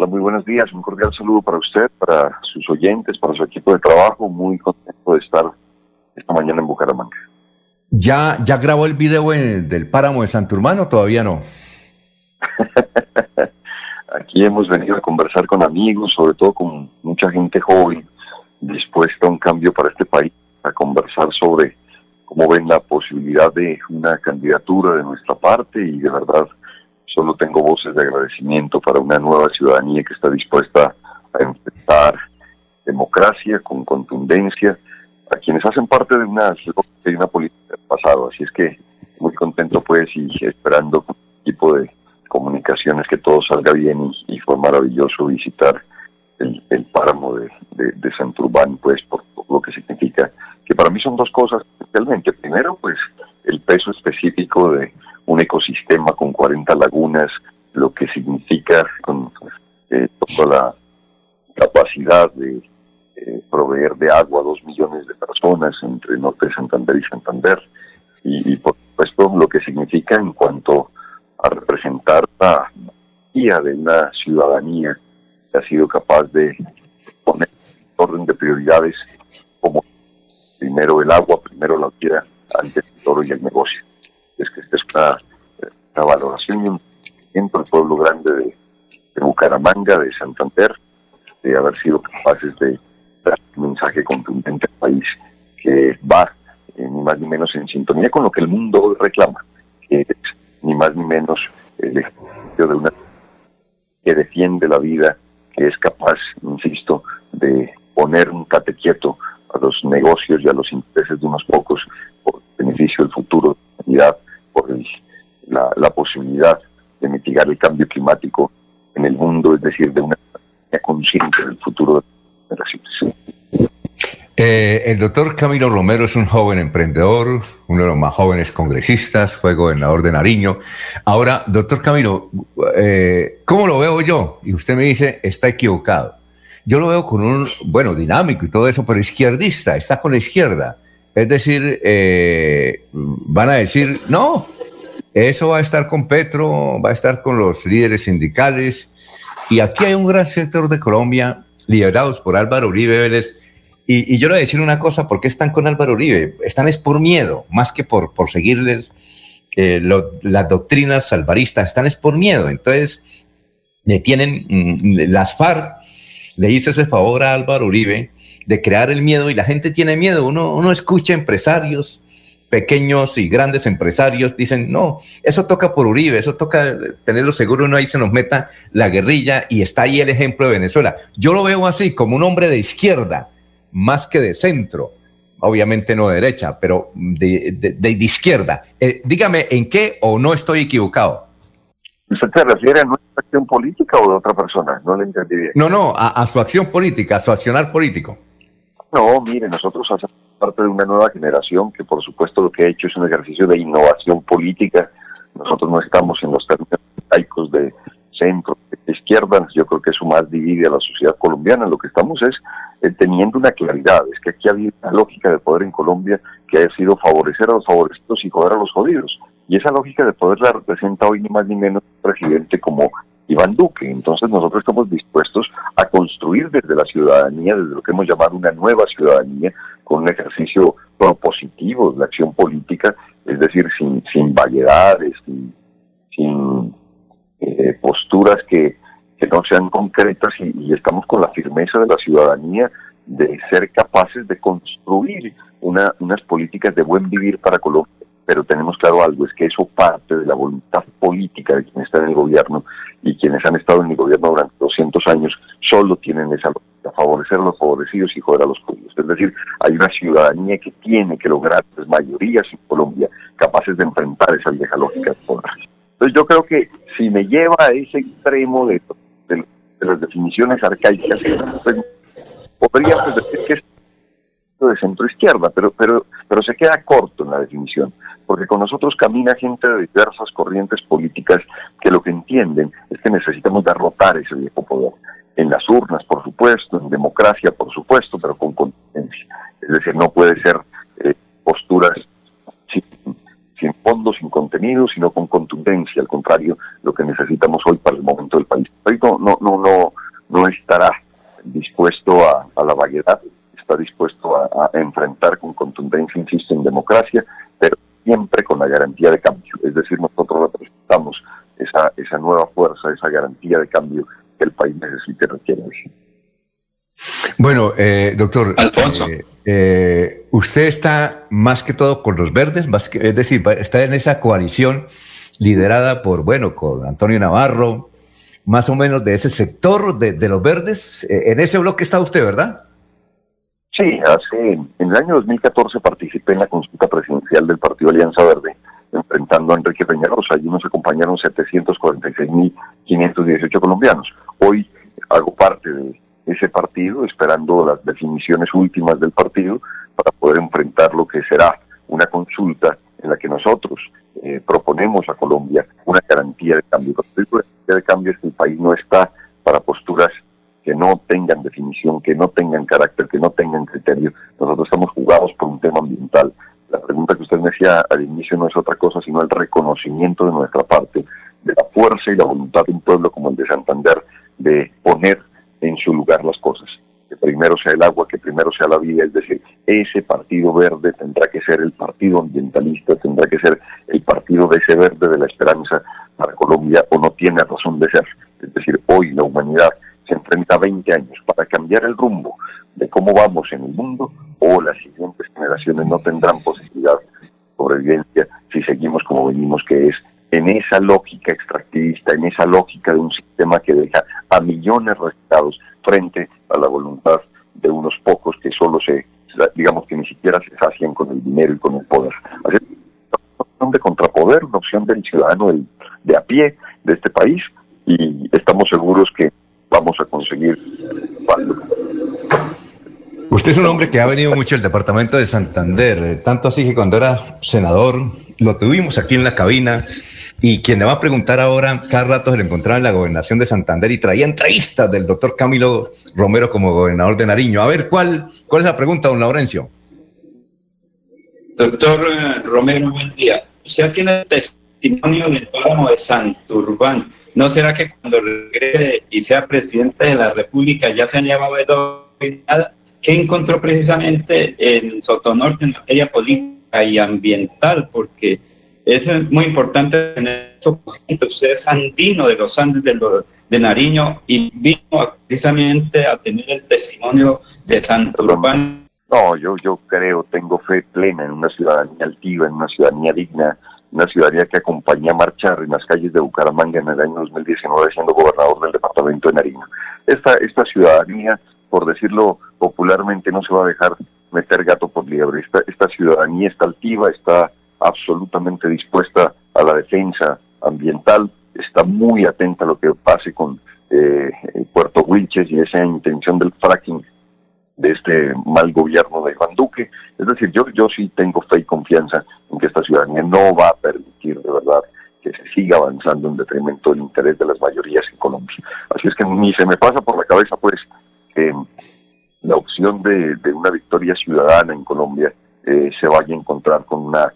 Hola, muy buenos días. Un cordial saludo para usted, para sus oyentes, para su equipo de trabajo. Muy contento de estar esta mañana en Bucaramanga. ¿Ya, ya grabó el video del páramo de Santurmano o todavía no? Aquí hemos venido a conversar con amigos, sobre todo con mucha gente joven, dispuesta a un cambio para este país, a conversar sobre cómo ven la posibilidad de una candidatura de nuestra parte y de verdad solo tengo voces de agradecimiento para una nueva ciudadanía que está dispuesta a enfrentar democracia con contundencia a quienes hacen parte de una, de una política del pasado. Así es que muy contento pues y esperando con tipo de comunicaciones que todo salga bien y, fue maravilloso visitar el, páramo de, de, Santurbán, pues por, lo que significa, que para mí son dos cosas especialmente. Primero, pues el peso específico de un ecosistema con 40 lagunas, lo que significa con eh, toda la capacidad de eh, proveer de agua a dos millones de personas entre Norte de Santander y Santander, y, por supuesto lo que significa en cuanto a representar la guía de una ciudadanía que ha sido capaz de poner orden de prioridades como primero el agua, primero la tierra, antes el oro y el negocio. Es que esta es una, valoración y un el pueblo grande de, Bucaramanga, de Santander, de haber sido capaces de dar un mensaje contundente al país que va eh, ni más ni menos en sintonía con lo que el mundo reclama, que es ni más ni menos el ejercicio de una que defiende la vida, que es capaz, insisto, de poner un tate quieto a los negocios y a los intereses de unos pocos por beneficio del futuro de la por la, la posibilidad de mitigar el cambio climático en el mundo, es decir, de una consciente del futuro de las generaciones. Eh, el doctor Camilo Romero es un joven emprendedor, uno de los más jóvenes congresistas, fue gobernador de Nariño. Ahora, doctor Camilo, eh, ¿cómo lo veo yo? Y usted me dice, está equivocado. Yo lo veo con un, bueno, dinámico y todo eso, pero izquierdista, está con la izquierda. Es decir, eh, van a decir, no, eso va a estar con Petro, va a estar con los líderes sindicales. Y aquí hay un gran sector de Colombia, liderados por Álvaro Uribe Vélez, y, yo le voy a decir una cosa, ¿por qué están con Álvaro Uribe? Están es por miedo, más que por, por seguirles eh, las doctrinas alvaristas, están es por miedo. Entonces, le tienen, mm, las FARC le hizo ese favor a Álvaro Uribe de crear el miedo y la gente tiene miedo. Uno, uno escucha empresarios, pequeños y grandes empresarios, dicen, no, eso toca por Uribe, eso toca tenerlo seguro, uno ahí se nos meta la guerrilla y está ahí el ejemplo de Venezuela. Yo lo veo así, como un hombre de izquierda más que de centro, obviamente no de derecha, pero de, de, izquierda. Eh, dígame, ¿en qué o no estoy equivocado? ¿Usted se refiere a nuestra acción política o de otra persona? No le entendí bien. No, no, a, su acción política, a su accionar político. No, mire, nosotros hacemos parte de una nueva generación que por supuesto lo que ha hecho es un ejercicio de innovación política. Nosotros no estamos en los términos laicos de centro, de izquierda, yo creo que eso más divide a la sociedad colombiana. Lo que estamos es eh, teniendo una claridad, es que aquí ha habido una lógica de poder en Colombia que ha sido favorecer a los favorecidos y joder a los jodidos. Y esa lógica de poder la representa hoy ni más ni menos un presidente como Iván Duque. Entonces nosotros estamos dispuestos a construir desde la ciudadanía, desde lo que hemos llamado una nueva ciudadanía, con un ejercicio propositivo de la acción política, es decir, sin, sin vaguedades, sin, sin eh, posturas que que no sean concretas y, estamos con la firmeza de la ciudadanía de ser capaces de construir una, unas políticas de buen vivir para Colombia. Pero tenemos claro algo, es que eso parte de la voluntad política de quienes están en el gobierno y quienes han estado en el gobierno durante 200 años solo tienen esa lógica, favorecer a los favorecidos y joder a los judíos. Es decir, hay una ciudadanía que tiene que lograr pues, mayorías en Colombia capaces de enfrentar esa vieja lógica de poder. Entonces yo creo que si me lleva a ese extremo de las definiciones arcaicas, podríamos decir que de centro izquierda, pero, pero, pero se queda corto en la definición, porque con nosotros camina gente de diversas corrientes políticas que lo que entienden es que necesitamos derrotar ese viejo poder, en las urnas, por supuesto, en democracia, por supuesto, pero con contundencia. Es decir, no puede ser eh, posturas sin, sin fondo, sin contenido, sino con contundencia. Al contrario, lo que necesitamos hoy para el momento del país. no, no, no, no estará dispuesto a, la vaguedad, está dispuesto a, enfrentar con contundencia, insisto, en democracia, pero siempre con la garantía de cambio. Es decir, nosotros representamos esa, esa nueva fuerza, esa garantía de cambio que el país necesita y requiere Bueno, eh, doctor, Alfonso. Eh, eh, usted está más que todo con los verdes, más es decir, está en esa coalición liderada por, bueno, con Antonio Navarro, más o menos de ese sector de, los verdes. Eh, en ese bloque está usted, ¿verdad? Sí, hace, en el año 2014 participé en la consulta presidencial del Partido Alianza Verde, enfrentando a Enrique Peñalosa. Allí nos acompañaron 746.518 colombianos. Hoy hago parte de ese partido, esperando las definiciones últimas del partido para poder enfrentar lo que será una consulta en la que nosotros eh, proponemos a Colombia una garantía de cambio. La garantía de cambio es que el país no está para posturas que no tengan definición, que no tengan carácter, Nosotros estamos jugados por un tema ambiental. La pregunta que usted me hacía al inicio no es otra cosa sino el reconocimiento de nuestra parte de la fuerza y la voluntad de un pueblo como el de Santander de poner en su lugar las cosas que primero sea el agua, que primero sea la vida, es decir, ese partido verde tendrá que ser el partido ambientalista, tendrá que ser el partido de ese verde de la esperanza para Colombia o no tiene razón de ser. Es decir, hoy la humanidad se enfrenta a 20 años para cambiar el rumbo de cómo vamos en el mundo o las siguientes generaciones no tendrán posibilidad de sobrevivencia si seguimos como venimos, que es en esa lógica extractivista, en esa lógica de un sistema que deja a millones restados frente a la voluntad de unos pocos que solo se, digamos que ni siquiera se sacian con el dinero y con el poder. Así es una opción de contrapoder, una opción del ciudadano de, a pie de este país y estamos seguros que vamos a conseguir Usted es un hombre que ha venido mucho al departamento de Santander, eh, tanto así que cuando era senador lo tuvimos aquí en la cabina y quien le va a preguntar ahora, cada rato se le encontraba en la gobernación de Santander y traía entrevistas del doctor Camilo Romero como gobernador de Nariño. A ver, ¿cuál, cuál es la pregunta, don Laurencio? Doctor eh, Romero, buen día. Usted tiene testimonio del páramo de Santurbán. ¿No será que cuando regrese y sea presidente de la República ya se han llevado de nada? ¿Qué encontró precisamente en Sotonorte en materia política y ambiental? Porque es muy importante tener eso Usted es andino de los Andes de, Nariño y vino precisamente a tener el testimonio de Santo Urbano. No, yo, yo creo, tengo fe plena en una ciudadanía altiva, en una ciudadanía digna, una ciudadanía que acompañé a marchar en las calles de Bucaramanga en el año 2019 siendo gobernador del departamento de Nariño. Esta, esta ciudadanía, por decirlo popularmente, no se va a dejar meter gato por liebre. Esta, esta ciudadanía está altiva, está absolutamente dispuesta a la defensa ambiental, está muy atenta a lo que pase con eh, Puerto Wilches y esa intención del fracking de este mal gobierno de Iván Duque. Es decir, yo, yo sí tengo fe y confianza en que esta ciudadanía no va a permitir de verdad que se siga avanzando en detrimento del interés de las mayorías en Colombia. Así es que ni se me pasa por la cabeza, pues, que la opción de, una victoria ciudadana en Colombia eh, se vaya a encontrar con una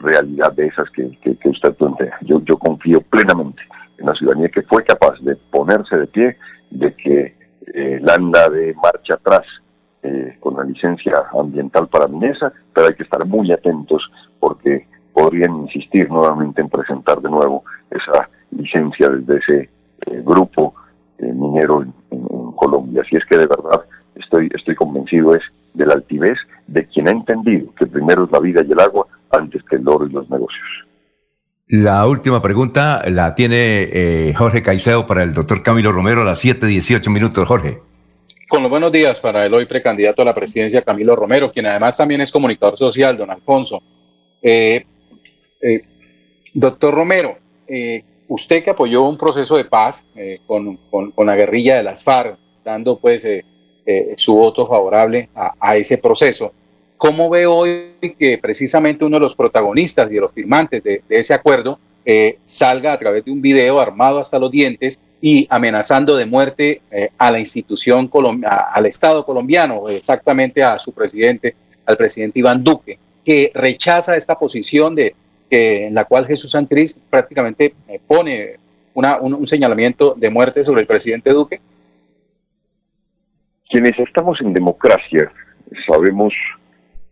realidad de esas que, usted plantea. Yo, yo confío plenamente en la ciudadanía que fue capaz de ponerse de pie, de que eh, anda de marcha atrás eh, con la licencia ambiental para Minesa, pero hay que estar muy atentos porque podrían insistir nuevamente en presentar de nuevo esa licencia desde ese eh, grupo eh, minero en, en, Colombia. Así es que de verdad estoy, estoy convencido es de la altivez de quien ha entendido que primero es la vida y el agua antes que el oro y los negocios. La última pregunta la tiene eh, Jorge Caicedo para el doctor Camilo Romero a las 7.18 minutos. Jorge. Con los buenos días para el hoy precandidato a la presidencia Camilo Romero, quien además también es comunicador social, don Alfonso. Eh, eh, doctor Romero, usted que apoyó un proceso de paz con, con, la guerrilla de las FARC, dando pues su voto favorable a, a ese proceso, ¿Cómo ve hoy que precisamente uno de los protagonistas y de los firmantes de, ese acuerdo eh, salga a través de un video armado hasta los dientes y amenazando de muerte eh, a la institución, al Estado colombiano, exactamente a su presidente, al presidente Iván Duque, que rechaza esta posición de, en la cual Jesús Santriz prácticamente eh, pone un, señalamiento de muerte sobre el presidente Duque? Quienes estamos en democracia sabemos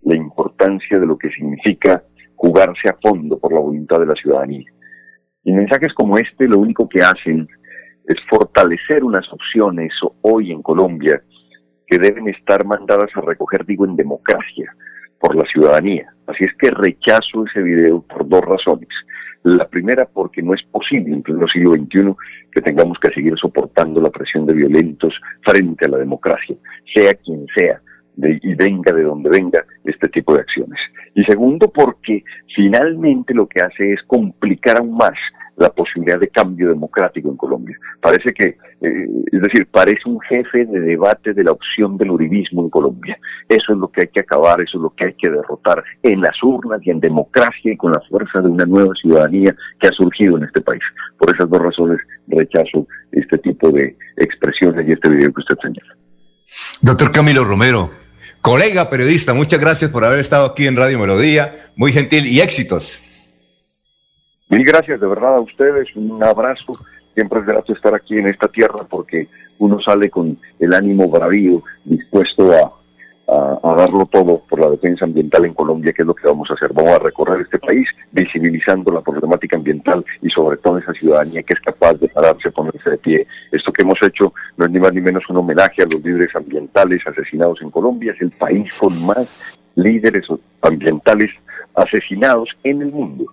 la importancia de lo que significa jugarse a fondo por la voluntad de la ciudadanía. Y mensajes como este lo único que hacen es fortalecer unas opciones hoy en Colombia que deben estar mandadas a recoger, digo, en democracia por la ciudadanía. Así es que rechazo ese video por dos razones. La primera, porque no es posible en pleno siglo XXI que tengamos que seguir soportando la presión de violentos frente a la democracia, sea quien sea, y venga de donde venga este tipo de acciones. Y segundo, porque finalmente lo que hace es complicar aún más la posibilidad de cambio democrático en Colombia. Parece que, eh, es decir, parece un jefe de debate de la opción del uribismo en Colombia. Eso es lo que hay que acabar, eso es lo que hay que derrotar en las urnas y en democracia y con la fuerza de una nueva ciudadanía que ha surgido en este país. Por esas dos razones rechazo este tipo de expresiones y este video que usted señala. Doctor Camilo Romero, colega periodista, muchas gracias por haber estado aquí en Radio Melodía, muy gentil y éxitos. Mil gracias de verdad a ustedes, un abrazo. Siempre es grato estar aquí en esta tierra porque uno sale con el ánimo bravío, dispuesto a, darlo todo por la defensa ambiental en Colombia, que es lo que vamos a hacer. Vamos a recorrer este país visibilizando la problemática ambiental y sobre todo esa ciudadanía que es capaz de pararse, ponerse de pie. Esto que hemos hecho no es ni más ni menos un homenaje a los líderes ambientales asesinados en Colombia. Es el país con más líderes ambientales asesinados en el mundo.